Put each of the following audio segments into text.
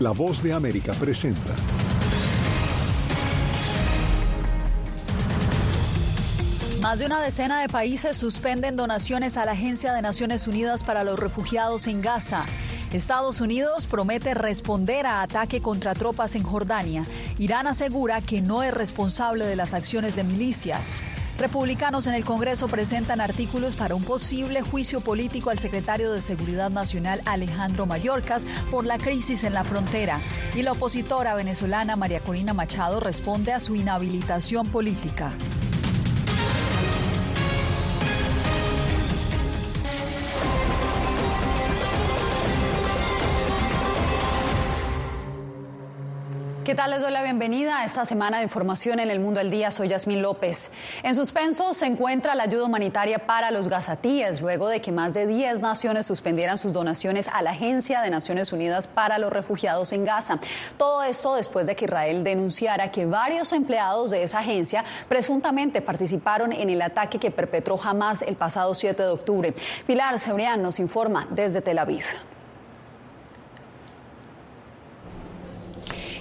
La voz de América presenta. Más de una decena de países suspenden donaciones a la Agencia de Naciones Unidas para los Refugiados en Gaza. Estados Unidos promete responder a ataque contra tropas en Jordania. Irán asegura que no es responsable de las acciones de milicias. Republicanos en el Congreso presentan artículos para un posible juicio político al secretario de Seguridad Nacional Alejandro Mayorkas por la crisis en la frontera. Y la opositora venezolana María Corina Machado responde a su inhabilitación política. ¿Qué tal? Les doy la bienvenida a esta semana de información en el Mundo al Día. Soy Yasmín López. En suspenso se encuentra la ayuda humanitaria para los gazatíes, luego de que más de 10 naciones suspendieran sus donaciones a la Agencia de Naciones Unidas para los Refugiados en Gaza. Todo esto después de que Israel denunciara que varios empleados de esa agencia presuntamente participaron en el ataque que perpetró Hamas el pasado 7 de octubre. Pilar Cebrián nos informa desde Tel Aviv.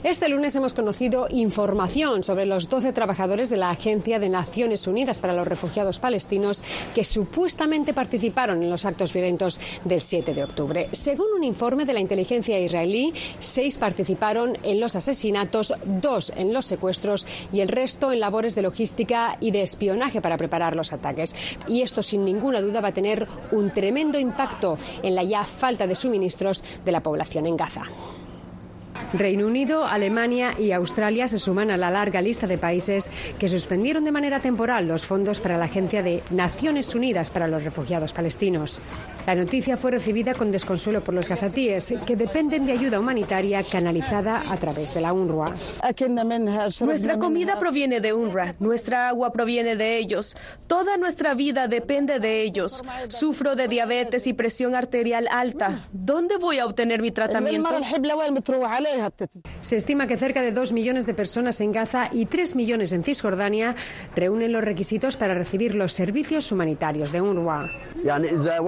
Este lunes hemos conocido información sobre los 12 trabajadores de la Agencia de Naciones Unidas para los Refugiados Palestinos que supuestamente participaron en los actos violentos del 7 de octubre. Según un informe de la inteligencia israelí, seis participaron en los asesinatos, dos en los secuestros y el resto en labores de logística y de espionaje para preparar los ataques. Y esto, sin ninguna duda, va a tener un tremendo impacto en la ya falta de suministros de la población en Gaza. Reino Unido, Alemania y Australia se suman a la larga lista de países que suspendieron de manera temporal los fondos para la Agencia de Naciones Unidas para los Refugiados Palestinos. La noticia fue recibida con desconsuelo por los gazatíes, que dependen de ayuda humanitaria canalizada a través de la UNRWA. Nuestra comida proviene de UNRWA, nuestra agua proviene de ellos, toda nuestra vida depende de ellos. Sufro de diabetes y presión arterial alta. ¿Dónde voy a obtener mi tratamiento? Se estima que cerca de dos millones de personas en Gaza y tres millones en Cisjordania reúnen los requisitos para recibir los servicios humanitarios de UNRWA.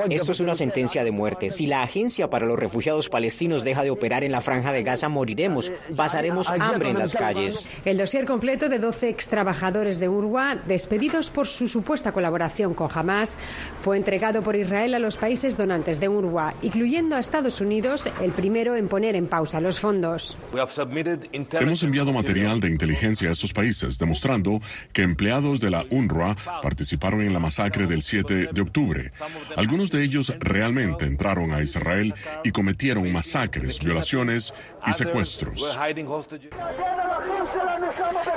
Es una sentencia de muerte. Si la Agencia para los Refugiados Palestinos deja de operar en la franja de Gaza, moriremos. Pasaremos hambre en las calles. El dossier completo de 12 ex trabajadores de UNRWA, despedidos por su supuesta colaboración con Hamas, fue entregado por Israel a los países donantes de UNRWA, incluyendo a Estados Unidos, el primero en poner en pausa los fondos. Hemos enviado material de inteligencia a estos países demostrando que empleados de la UNRWA participaron en la masacre del 7 de octubre. Algunos de ellos realmente entraron a Israel y cometieron masacres, violaciones y secuestros.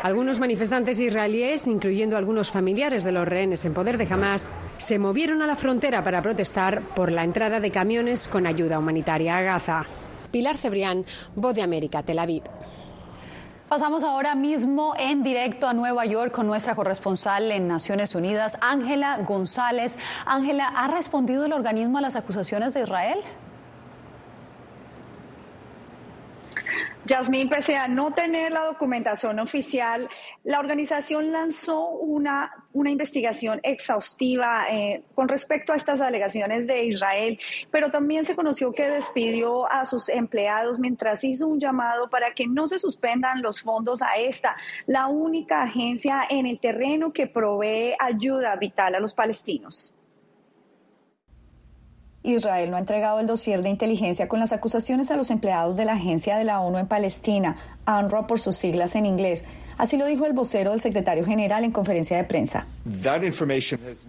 Algunos manifestantes israelíes, incluyendo algunos familiares de los rehenes en poder de Hamas, se movieron a la frontera para protestar por la entrada de camiones con ayuda humanitaria a Gaza. Pilar Cebrián, Voz de América, Tel Aviv. Pasamos ahora mismo en directo a Nueva York con nuestra corresponsal en Naciones Unidas, Ángela González. Ángela, ¿ha respondido el organismo a las acusaciones de Israel? Yasmín, pese a no tener la documentación oficial, la organización lanzó una, una investigación exhaustiva eh, con respecto a estas alegaciones de Israel, pero también se conoció que despidió a sus empleados mientras hizo un llamado para que no se suspendan los fondos a esta, la única agencia en el terreno que provee ayuda vital a los palestinos. Israel no ha entregado el dossier de inteligencia con las acusaciones a los empleados de la Agencia de la ONU en Palestina, UNRWA por sus siglas en inglés. Así lo dijo el vocero del secretario general en conferencia de prensa.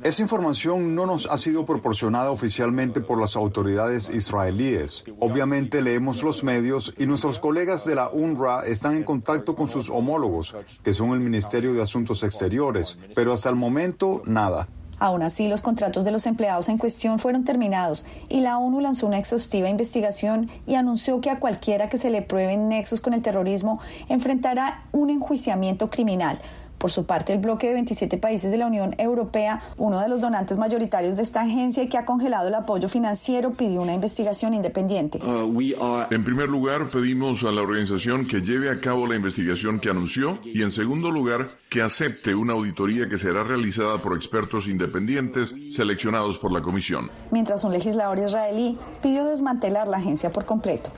Esa información no nos ha sido proporcionada oficialmente por las autoridades israelíes. Obviamente leemos los medios y nuestros colegas de la UNRWA están en contacto con sus homólogos, que son el Ministerio de Asuntos Exteriores, pero hasta el momento nada. Aún así, los contratos de los empleados en cuestión fueron terminados y la ONU lanzó una exhaustiva investigación y anunció que a cualquiera que se le prueben nexos con el terrorismo enfrentará un enjuiciamiento criminal. Por su parte, el bloque de 27 países de la Unión Europea, uno de los donantes mayoritarios de esta agencia y que ha congelado el apoyo financiero, pidió una investigación independiente. En primer lugar, pedimos a la organización que lleve a cabo la investigación que anunció y, en segundo lugar, que acepte una auditoría que será realizada por expertos independientes seleccionados por la Comisión. Mientras un legislador israelí pidió desmantelar la agencia por completo.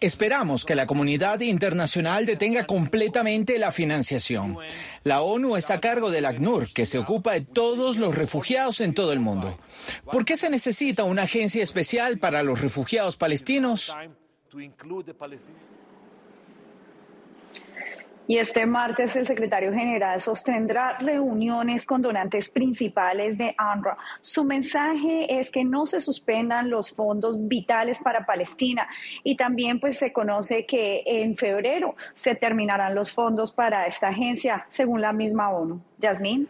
Esperamos que la comunidad internacional detenga completamente la financiación. La ONU está a cargo del ACNUR, que se ocupa de todos los refugiados en todo el mundo. ¿Por qué se necesita una agencia especial para los refugiados palestinos? Y este martes el secretario general sostendrá reuniones con donantes principales de UNRWA. Su mensaje es que no se suspendan los fondos vitales para Palestina y también pues se conoce que en febrero se terminarán los fondos para esta agencia según la misma ONU. Yasmín.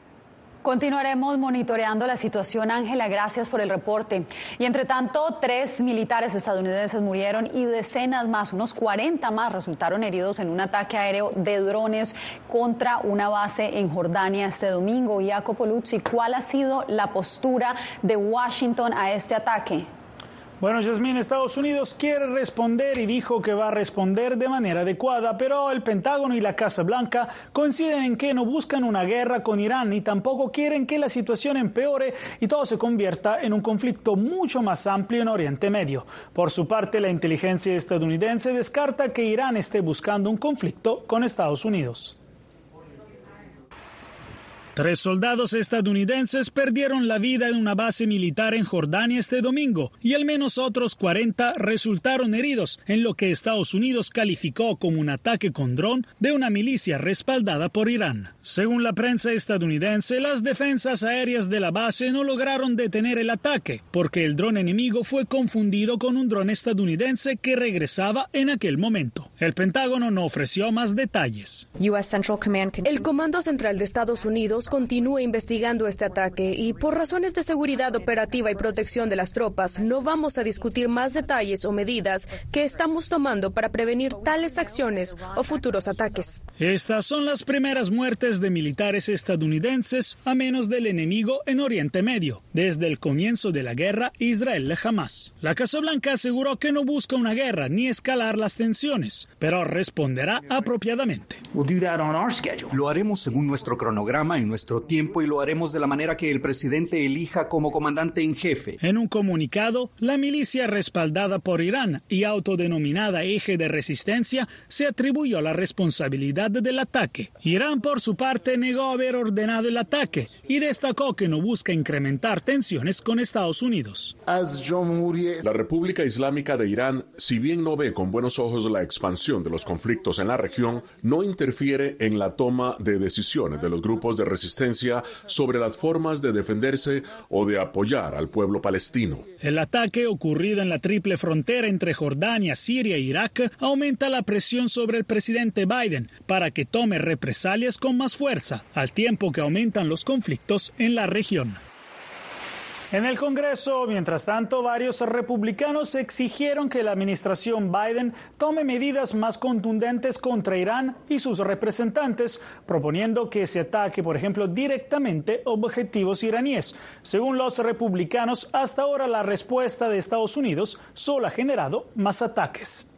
Continuaremos monitoreando la situación, Ángela. Gracias por el reporte. Y entre tanto, tres militares estadounidenses murieron y decenas más, unos 40 más, resultaron heridos en un ataque aéreo de drones contra una base en Jordania este domingo. Jacopo Luzzi, ¿cuál ha sido la postura de Washington a este ataque? Bueno, Yasmín, Estados Unidos quiere responder y dijo que va a responder de manera adecuada, pero el Pentágono y la Casa Blanca coinciden en que no buscan una guerra con Irán y tampoco quieren que la situación empeore y todo se convierta en un conflicto mucho más amplio en Oriente Medio. Por su parte, la inteligencia estadounidense descarta que Irán esté buscando un conflicto con Estados Unidos. Tres soldados estadounidenses perdieron la vida en una base militar en Jordania este domingo y al menos otros 40 resultaron heridos en lo que Estados Unidos calificó como un ataque con dron de una milicia respaldada por Irán. Según la prensa estadounidense, las defensas aéreas de la base no lograron detener el ataque porque el dron enemigo fue confundido con un dron estadounidense que regresaba en aquel momento. El Pentágono no ofreció más detalles. El Comando Central de Estados Unidos continúa investigando este ataque y por razones de seguridad operativa y protección de las tropas no vamos a discutir más detalles o medidas que estamos tomando para prevenir tales acciones o futuros ataques. Estas son las primeras muertes de militares estadounidenses a menos del enemigo en Oriente Medio desde el comienzo de la guerra Israel-Hamas. La Casa Blanca aseguró que no busca una guerra ni escalar las tensiones, pero responderá apropiadamente. Lo haremos según nuestro cronograma en nuestro tiempo y lo haremos de la manera que el presidente elija como comandante en jefe. En un comunicado, la milicia respaldada por Irán y autodenominada Eje de Resistencia se atribuyó la responsabilidad del ataque. Irán, por su parte, negó haber ordenado el ataque y destacó que no busca incrementar tensiones con Estados Unidos. La República Islámica de Irán, si bien no ve con buenos ojos la expansión de los conflictos en la región, no interfiere en la toma de decisiones de los grupos de resistencia sobre las formas de defenderse o de apoyar al pueblo palestino. El ataque ocurrido en la triple frontera entre Jordania, Siria e Irak aumenta la presión sobre el presidente Biden para que tome represalias con más fuerza, al tiempo que aumentan los conflictos en la región. En el Congreso, mientras tanto, varios republicanos exigieron que la administración Biden tome medidas más contundentes contra Irán y sus representantes, proponiendo que se ataque, por ejemplo, directamente objetivos iraníes. Según los republicanos, hasta ahora la respuesta de Estados Unidos solo ha generado más ataques.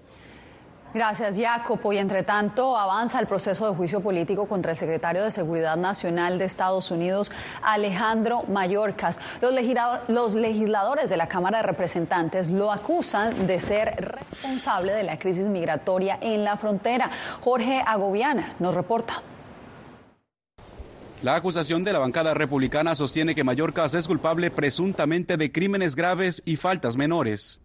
Gracias, Jacopo. Y entre tanto, avanza el proceso de juicio político contra el secretario de Seguridad Nacional de Estados Unidos, Alejandro Mayorkas. Los, los legisladores de la Cámara de Representantes lo acusan de ser responsable de la crisis migratoria en la frontera. Jorge Agobiana nos reporta. La acusación de la bancada republicana sostiene que Mallorcas es culpable presuntamente de crímenes graves y faltas menores.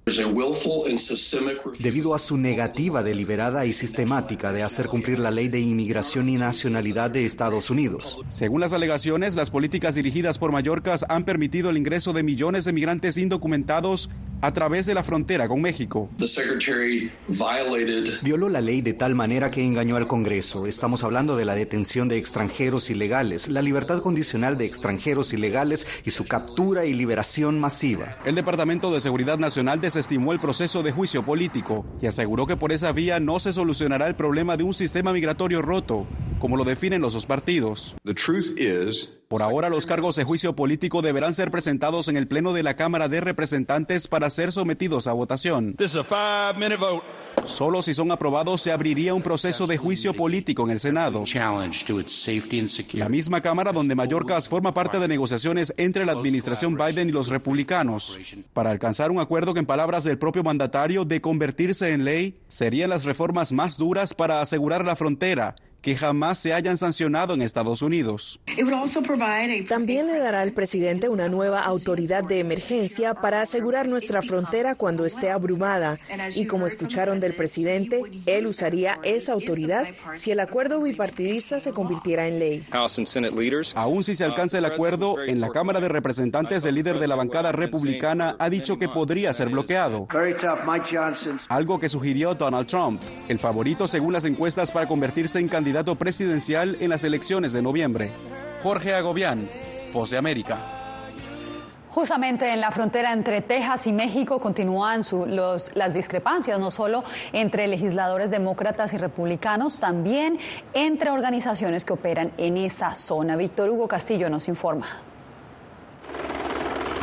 Debido a su negativa deliberada y sistemática de hacer cumplir la ley de inmigración y nacionalidad de Estados Unidos. Según las alegaciones, las políticas dirigidas por Mallorcas han permitido el ingreso de millones de migrantes indocumentados a través de la frontera con México. Violó la ley de tal manera que engañó al Congreso. Estamos hablando de la detención de extranjeros ilegales, la libertad condicional de extranjeros ilegales y su captura y liberación masiva. El Departamento de Seguridad Nacional desestimó el proceso de juicio político y aseguró que por esa vía no se solucionará el problema de un sistema migratorio roto como lo definen los dos partidos. Por ahora, los cargos de juicio político deberán ser presentados en el Pleno de la Cámara de Representantes para ser sometidos a votación. Solo si son aprobados se abriría un proceso de juicio político en el Senado. La misma Cámara donde Mallorcas forma parte de negociaciones entre la administración Biden y los republicanos. Para alcanzar un acuerdo que en palabras del propio mandatario de convertirse en ley, serían las reformas más duras para asegurar la frontera que jamás se hayan sancionado en Estados Unidos. También le dará al presidente una nueva autoridad de emergencia para asegurar nuestra frontera cuando esté abrumada. Y como escucharon del presidente, él usaría esa autoridad si el acuerdo bipartidista se convirtiera en ley. Aún si se alcanza el acuerdo, en la Cámara de Representantes el líder de la bancada republicana ha dicho que podría ser bloqueado. Algo que sugirió Donald Trump, el favorito según las encuestas para convertirse en candidato candidato presidencial en las elecciones de noviembre. Jorge Agobián, Voz de América. Justamente en la frontera entre Texas y México continúan las discrepancias, no solo entre legisladores demócratas y republicanos, también entre organizaciones que operan en esa zona. Víctor Hugo Castillo nos informa.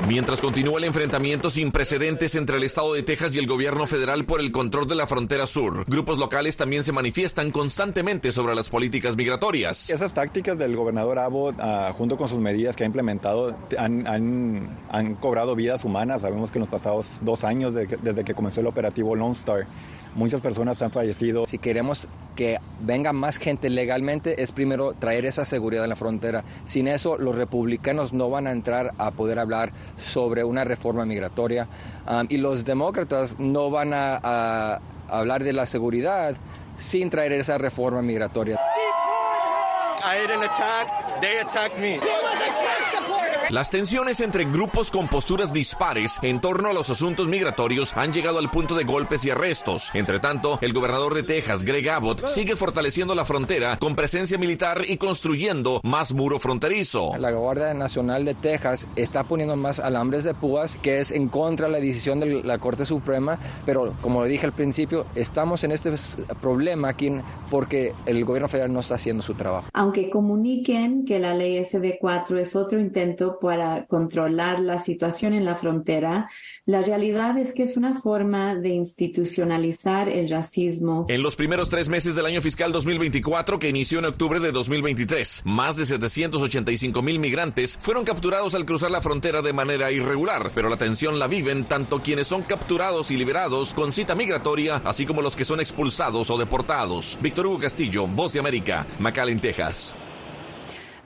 Mientras continúa el enfrentamiento sin precedentes entre el Estado de Texas y el gobierno federal por el control de la frontera sur, grupos locales también se manifiestan constantemente sobre las políticas migratorias. Esas tácticas del gobernador Abbott, ah, junto con sus medidas que ha implementado, han, cobrado vidas humanas. Sabemos que en los pasados dos años, desde que comenzó el operativo Lone Star, Muchas personas han fallecido. Si queremos que venga más gente legalmente, es primero traer esa seguridad en la frontera. Sin eso, los republicanos no van a entrar a poder hablar sobre una reforma migratoria um, y los demócratas no van a, hablar de la seguridad sin traer esa reforma migratoria. Las tensiones entre grupos con posturas dispares en torno a los asuntos migratorios han llegado al punto de golpes y arrestos. Entre tanto, el gobernador de Texas, Greg Abbott, sigue fortaleciendo la frontera con presencia militar y construyendo más muro fronterizo. La Guardia Nacional de Texas está poniendo más alambres de púas, que es en contra de la decisión de la Corte Suprema, pero como le dije al principio, estamos en este problema aquí porque el gobierno federal no está haciendo su trabajo. Aunque comuniquen que la ley SB4 es otro intento para controlar la situación en la frontera, la realidad es que es una forma de institucionalizar el racismo. En los primeros tres meses del año fiscal 2024, que inició en octubre de 2023, más de 785 mil migrantes fueron capturados al cruzar la frontera de manera irregular, pero la tensión la viven tanto quienes son capturados y liberados con cita migratoria, así como los que son expulsados o deportados. Víctor Hugo Castillo, Voz de América, McAllen, Texas.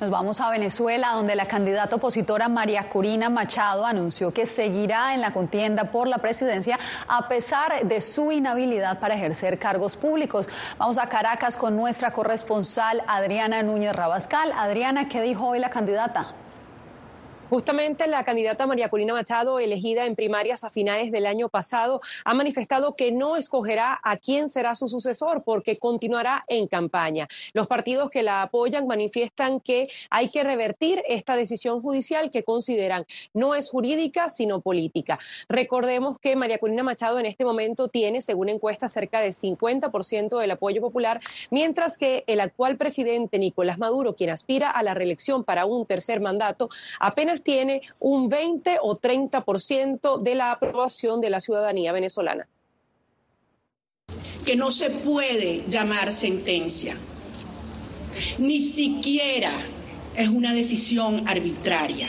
Nos vamos a Venezuela, donde la candidata opositora María Corina Machado anunció que seguirá en la contienda por la presidencia a pesar de su inhabilidad para ejercer cargos públicos. Vamos a Caracas con nuestra corresponsal Adriana Núñez Rabascal. Adriana, ¿qué dijo hoy la candidata? Justamente la candidata María Corina Machado, elegida en primarias a finales del año pasado, ha manifestado que no escogerá a quién será su sucesor porque continuará en campaña. Los partidos que la apoyan manifiestan que hay que revertir esta decisión judicial que consideran no es jurídica sino política. Recordemos que María Corina Machado en este momento tiene, según encuesta, cerca del 50% del apoyo popular, mientras que el actual presidente Nicolás Maduro, quien aspira a la reelección para un tercer mandato, apenas tiene un 20 o 30% de la aprobación de la ciudadanía venezolana. Que no se puede llamar sentencia, ni siquiera es una decisión arbitraria.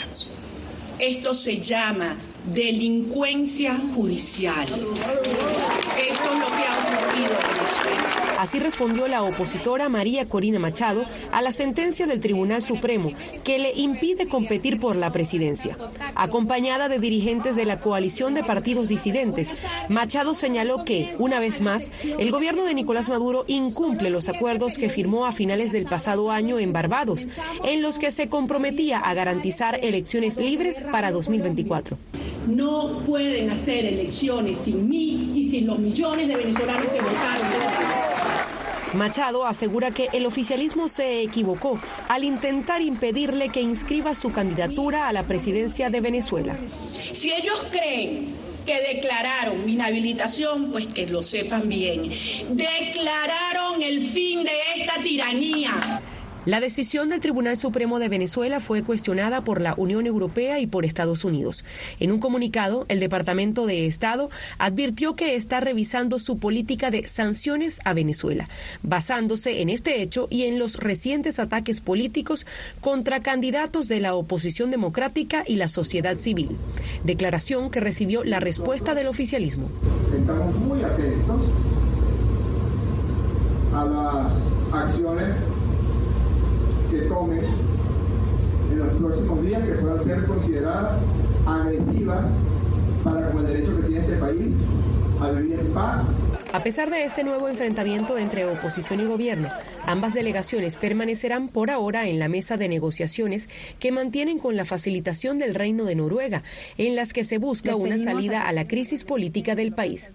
Esto se llama delincuencia judicial. Esto es lo que ha ocurrido en Venezuela. Así respondió la opositora María Corina Machado a la sentencia del Tribunal Supremo que le impide competir por la presidencia. Acompañada de dirigentes de la coalición de partidos disidentes, Machado señaló que, una vez más, el gobierno de Nicolás Maduro incumple los acuerdos que firmó a finales del pasado año en Barbados, en los que se comprometía a garantizar elecciones libres para 2024. No pueden hacer elecciones sin mí y sin los millones de venezolanos que votaron. Machado asegura que el oficialismo se equivocó al intentar impedirle que inscriba su candidatura a la presidencia de Venezuela. Si ellos creen que declararon mi inhabilitación, pues que lo sepan bien. Declararon el fin de esta tiranía. La decisión del Tribunal Supremo de Venezuela fue cuestionada por la Unión Europea y por Estados Unidos. En un comunicado, el Departamento de Estado advirtió que está revisando su política de sanciones a Venezuela, basándose en este hecho y en los recientes ataques políticos contra candidatos de la oposición democrática y la sociedad civil. Declaración que recibió la respuesta del oficialismo. Estamos muy atentos a las acciones que tomen en los próximos días que puedan ser consideradas agresivas para con el derecho que tiene este país a vivir en paz a pesar de este nuevo enfrentamiento entre oposición y gobierno, ambas delegaciones permanecerán por ahora en la mesa de negociaciones que mantienen con la facilitación del Reino de Noruega, en las que se busca una salida a la crisis política del país.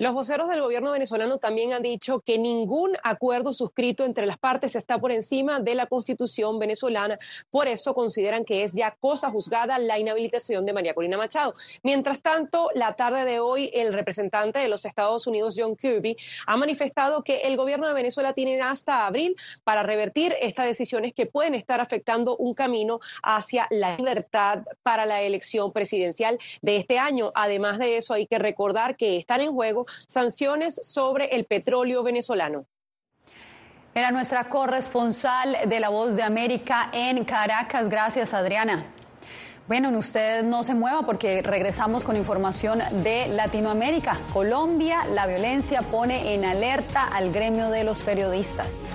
Los voceros del gobierno venezolano también han dicho que ningún acuerdo suscrito entre las partes está por encima de la constitución venezolana. Por eso consideran que es ya cosa juzgada la inhabilitación de María Corina Machado. Mientras tanto, la tarde de hoy, el representante de los Estados Unidos, John Kirby, ha manifestado que el gobierno de Venezuela tiene hasta abril para revertir estas decisiones que pueden estar afectando un camino hacia la libertad para la elección presidencial de este año. Además de eso, hay que recordar que están en juego sanciones sobre el petróleo venezolano. Era nuestra corresponsal de La Voz de América en Caracas. Gracias, Adriana. Bueno, usted no se mueva porque regresamos con información de Latinoamérica. Colombia, la violencia pone en alerta al gremio de los periodistas.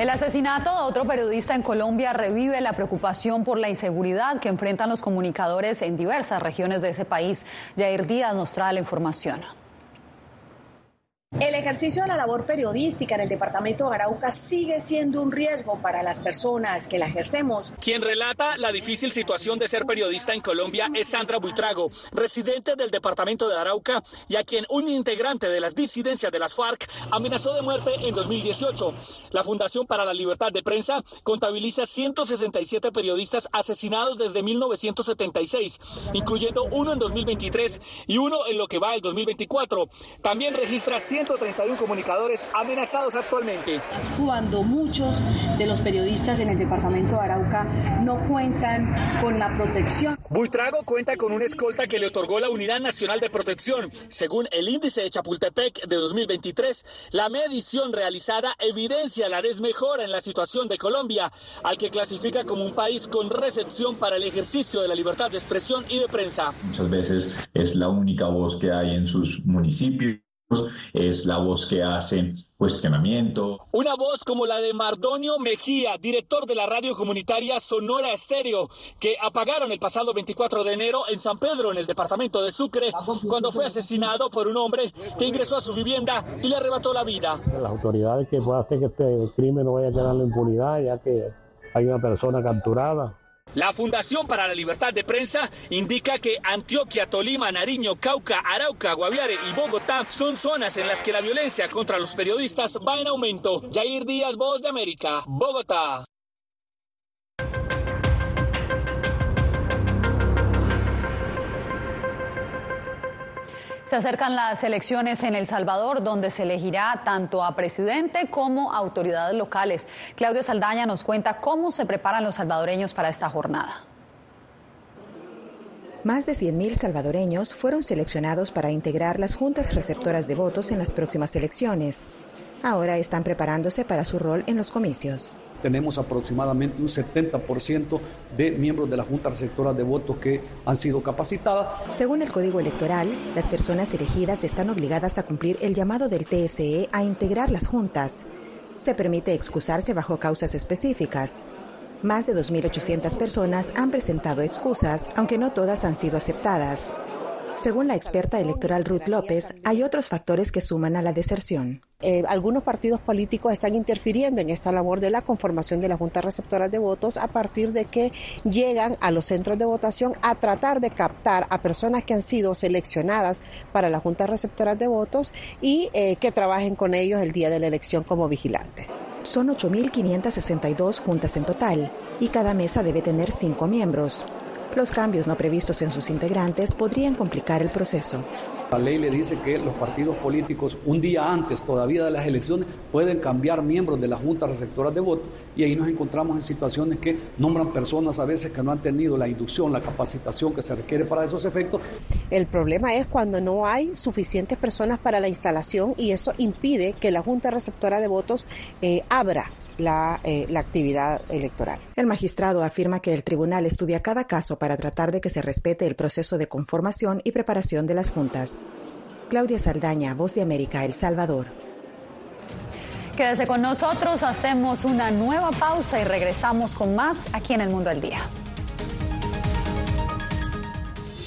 El asesinato de otro periodista en Colombia revive la preocupación por la inseguridad que enfrentan los comunicadores en diversas regiones de ese país. Jair Díaz nos trae la información. El ejercicio de la labor periodística en el departamento de Arauca sigue siendo un riesgo para las personas que la ejercemos. Quien relata la difícil situación de ser periodista en Colombia es Sandra Buitrago, residente del departamento de Arauca y a quien un integrante de las disidencias de las FARC amenazó de muerte en 2018. La Fundación para la Libertad de Prensa contabiliza 167 periodistas asesinados desde 1976, incluyendo uno en 2023 y uno en lo que va el 2024. También registra 100 131 comunicadores amenazados actualmente. Cuando muchos de los periodistas en el departamento de Arauca no cuentan con la protección. Buitrago cuenta con una escolta que le otorgó la Unidad Nacional de Protección. Según el índice de Chapultepec de 2023, la medición realizada evidencia la desmejora en la situación de Colombia, al que clasifica como un país con recepción para el ejercicio de la libertad de expresión y de prensa. Muchas veces es la única voz que hay en sus municipios es la voz que hace cuestionamiento. Una voz como la de Mardonio Mejía, director de la radio comunitaria Sonora Estéreo, que apagaron el pasado 24 de enero en San Pedro, en el departamento de Sucre, cuando fue asesinado por un hombre que ingresó a su vivienda y le arrebató la vida. Las autoridades que puedan hacer que este crimen no vaya a quedar en la impunidad, ya que hay una persona capturada. La Fundación para la Libertad de Prensa indica que Antioquia, Tolima, Nariño, Cauca, Arauca, Guaviare y Bogotá son zonas en las que la violencia contra los periodistas va en aumento. Jair Díaz, Voz de América, Bogotá. Se acercan las elecciones en El Salvador, donde se elegirá tanto a presidente como a autoridades locales. Claudio Saldaña nos cuenta cómo se preparan los salvadoreños para esta jornada. Más de 100.000 salvadoreños fueron seleccionados para integrar las juntas receptoras de votos en las próximas elecciones. Ahora están preparándose para su rol en los comicios tenemos aproximadamente un 70% de miembros de la Junta Receptora de Votos que han sido capacitadas. Según el Código Electoral, las personas elegidas están obligadas a cumplir el llamado del TSE a integrar las juntas. Se permite excusarse bajo causas específicas. Más de 2.800 personas han presentado excusas, aunque no todas han sido aceptadas. Según la experta electoral Ruth López, hay otros factores que suman a la deserción. Eh, algunos partidos políticos están interfiriendo en esta labor de la conformación de las juntas receptoras de votos a partir de que llegan a los centros de votación a tratar de captar a personas que han sido seleccionadas para las juntas receptoras de votos y eh, que trabajen con ellos el día de la elección como vigilantes. Son 8.562 juntas en total y cada mesa debe tener cinco miembros. Los cambios no previstos en sus integrantes podrían complicar el proceso. La ley le dice que los partidos políticos un día antes todavía de las elecciones pueden cambiar miembros de las juntas receptoras de voto y ahí nos encontramos en situaciones que nombran personas a veces que no han tenido la inducción, la capacitación que se requiere para esos efectos. El problema es cuando no hay suficientes personas para la instalación y eso impide que la junta receptora de votos eh, abra eh, la, actividad electoral. El magistrado afirma que el tribunal estudia cada caso para tratar de que se respete el proceso de conformación y preparación de las juntas. Claudia Saldaña, Voz de América, El Salvador. Quédese con nosotros, hacemos una nueva pausa y regresamos con más aquí en El Mundo al Día.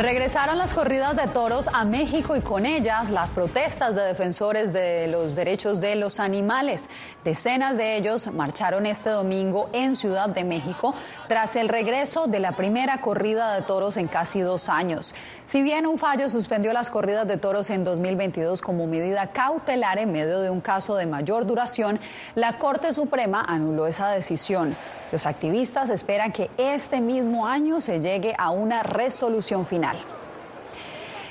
Regresaron las corridas de toros a México y con ellas las protestas de defensores de los derechos de los animales. Decenas de ellos marcharon este domingo en Ciudad de México tras el regreso de la primera corrida de toros en casi dos años. Si bien un fallo suspendió las corridas de toros en 2022 como medida cautelar en medio de un caso de mayor duración, la Corte Suprema anuló esa decisión. Los activistas esperan que este mismo año se llegue a una resolución final.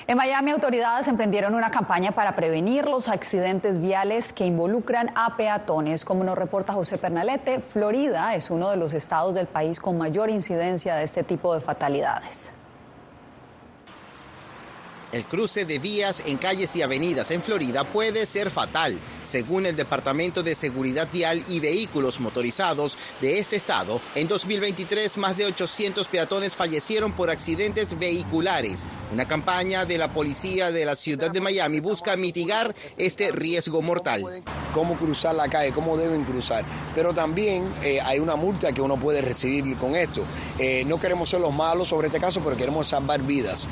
En Miami, autoridades emprendieron una campaña para prevenir los accidentes viales que involucran a peatones. Como nos reporta José Pernalete, Florida es uno de los estados del país con mayor incidencia de este tipo de fatalidades. El cruce de vías en calles y avenidas en Florida puede ser fatal, según el Departamento de Seguridad Vial y Vehículos Motorizados de este estado. En 2023, más de 800 peatones fallecieron por accidentes vehiculares. Una campaña de la policía de la ciudad de Miami busca mitigar este riesgo mortal. Cómo cruzar la calle, cómo deben cruzar. Pero también eh, hay una multa que uno puede recibir con esto. Eh, no queremos ser los malos sobre este caso, pero queremos salvar vidas.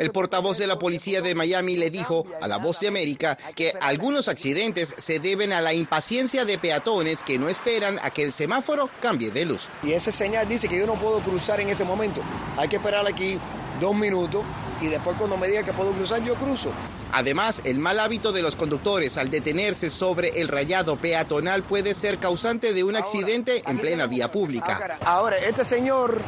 El portavoz de la policía de Miami le dijo a La Voz de América que algunos accidentes se deben a la impaciencia de peatones que no esperan a que el semáforo cambie de luz. Y ese señal dice que yo no puedo cruzar en este momento. Hay que esperar aquí dos minutos y después cuando me diga que puedo cruzar, yo cruzo. Además, el mal hábito de los conductores al detenerse sobre el rayado peatonal puede ser causante de un accidente en plena vía pública. Ahora, este señor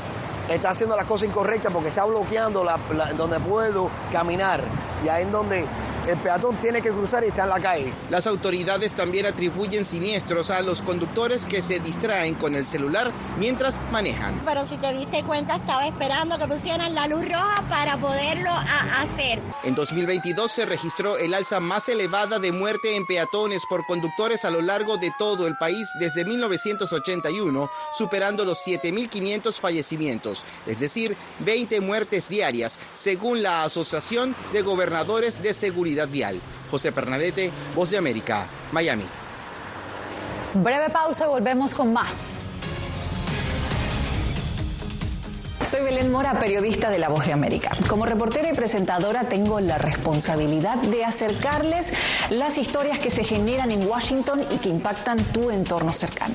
está haciendo las cosas incorrectas porque está bloqueando la, donde puedo caminar. Y ahí en donde el peatón tiene que cruzar y está en la calle. Las autoridades también atribuyen siniestros a los conductores que se distraen con el celular mientras manejan. Pero si te diste cuenta, estaba esperando que pusieran la luz roja para poderlo hacer. En 2022 se registró el alza más elevada de muerte en peatones por conductores a lo largo de todo el país desde 1981, superando los 7.500 fallecimientos, es decir, 20 muertes diarias, según la Asociación de Gobernadores de Seguridad Vial. José Pernalete, Voz de América, Miami. Breve pausa y volvemos con más. Soy Belén Mora, periodista de La Voz de América. Como reportera y presentadora tengo la responsabilidad de acercarles las historias que se generan en Washington y que impactan tu entorno cercano.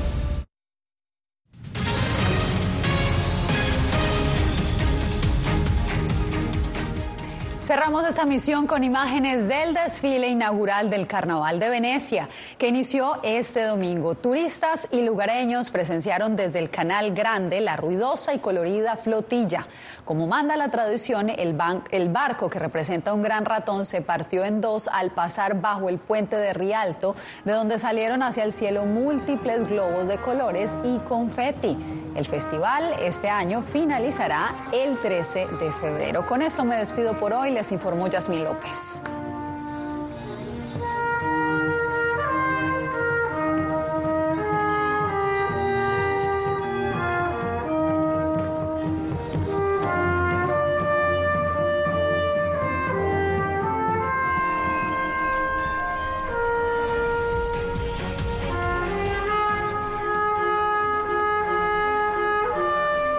Cerramos esta misión con imágenes del desfile inaugural del Carnaval de Venecia, que inició este domingo. Turistas y lugareños presenciaron desde el Canal Grande la ruidosa y colorida flotilla. Como manda la tradición, el, el barco que representa un gran ratón se partió en dos al pasar bajo el puente de Rialto, de donde salieron hacia el cielo múltiples globos de colores y confeti. El festival este año finalizará el 13 de febrero. Con esto me despido por hoy, les informó Yasmín López.